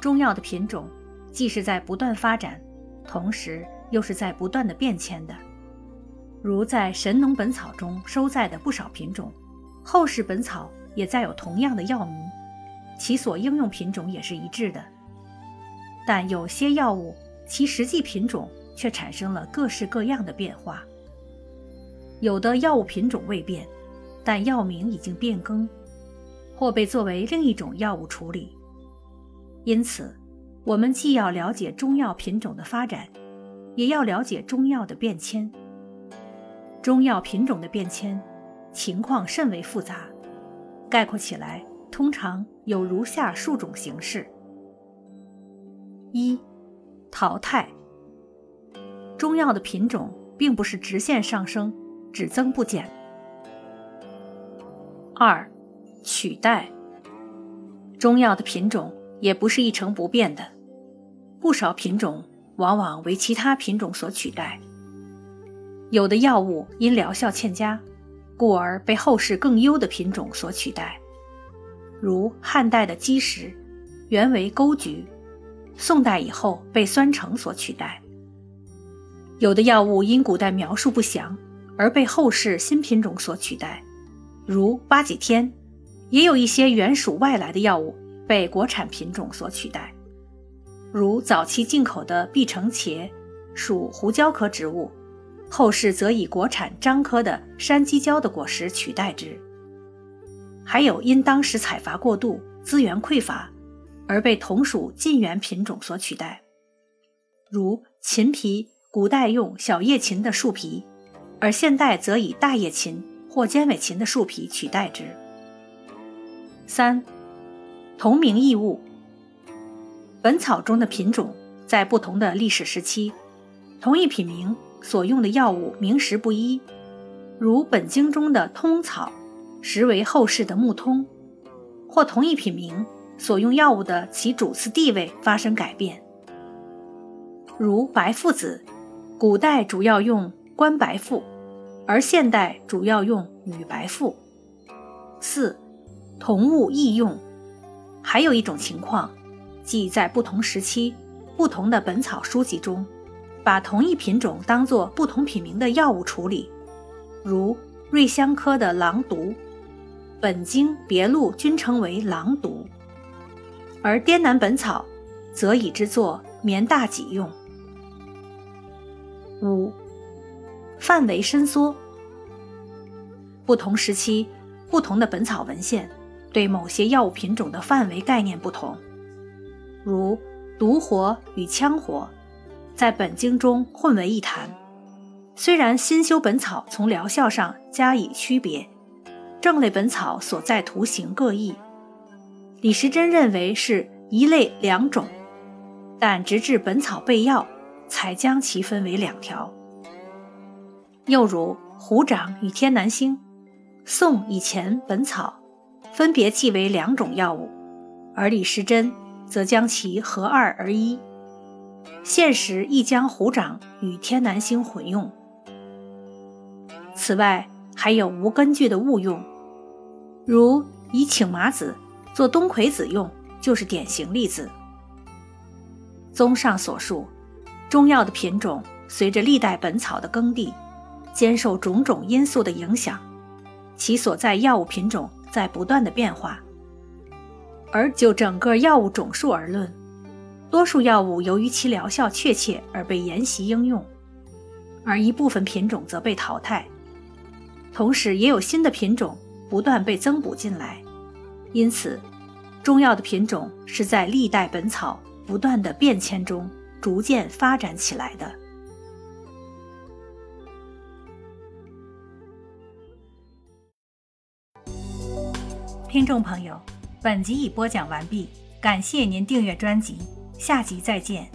中药的品种，既是在不断发展，同时又是在不断的变迁的。如在《神农本草》中收载的不少品种，后世本草也载有同样的药名，其所应用品种也是一致的。但有些药物，其实际品种却产生了各式各样的变化。有的药物品种未变，但药名已经变更，或被作为另一种药物处理。因此，我们既要了解中药品种的发展，也要了解中药的变迁。中药品种的变迁情况甚为复杂，概括起来，通常有如下数种形式：一、淘汰。中药的品种并不是直线上升，只增不减。二、取代。中药的品种。也不是一成不变的，不少品种往往为其他品种所取代。有的药物因疗效欠佳，故而被后世更优的品种所取代，如汉代的鸡石，原为钩菊，宋代以后被酸橙所取代。有的药物因古代描述不详，而被后世新品种所取代，如八戟天。也有一些原属外来的药物。被国产品种所取代，如早期进口的碧城茄，属胡椒科植物，后世则以国产樟科的山鸡椒的果实取代之。还有因当时采伐过度，资源匮乏，而被同属近缘品种所取代，如秦皮，古代用小叶芹的树皮，而现代则以大叶芹或尖尾芹的树皮取代之。三。同名异物，本草中的品种在不同的历史时期，同一品名所用的药物名实不一。如本经中的通草，实为后世的木通；或同一品名所用药物的其主次地位发生改变。如白附子，古代主要用官白附，而现代主要用女白附。四，同物异用。还有一种情况，即在不同时期、不同的本草书籍中，把同一品种当作不同品名的药物处理，如瑞香科的狼毒，本经别录均称为狼毒，而滇南本草则以之作棉大戟用。五、范围伸缩，不同时期、不同的本草文献。对某些药物品种的范围概念不同，如毒活与羌活，在本经中混为一谈。虽然新修本草从疗效上加以区别，正类本草所在图形各异，李时珍认为是一类两种，但直至本草备药才将其分为两条。又如虎掌与天南星，宋以前本草。分别记为两种药物，而李时珍则将其合二而一。现时亦将虎掌与天南星混用。此外，还有无根据的误用，如以请麻子做冬葵子用，就是典型例子。综上所述，中药的品种随着历代本草的耕地，兼受种种因素的影响，其所在药物品种。在不断的变化，而就整个药物种数而论，多数药物由于其疗效确切而被沿袭应用，而一部分品种则被淘汰，同时也有新的品种不断被增补进来。因此，中药的品种是在历代本草不断的变迁中逐渐发展起来的。听众朋友，本集已播讲完毕，感。谢您订阅专辑，下集再见。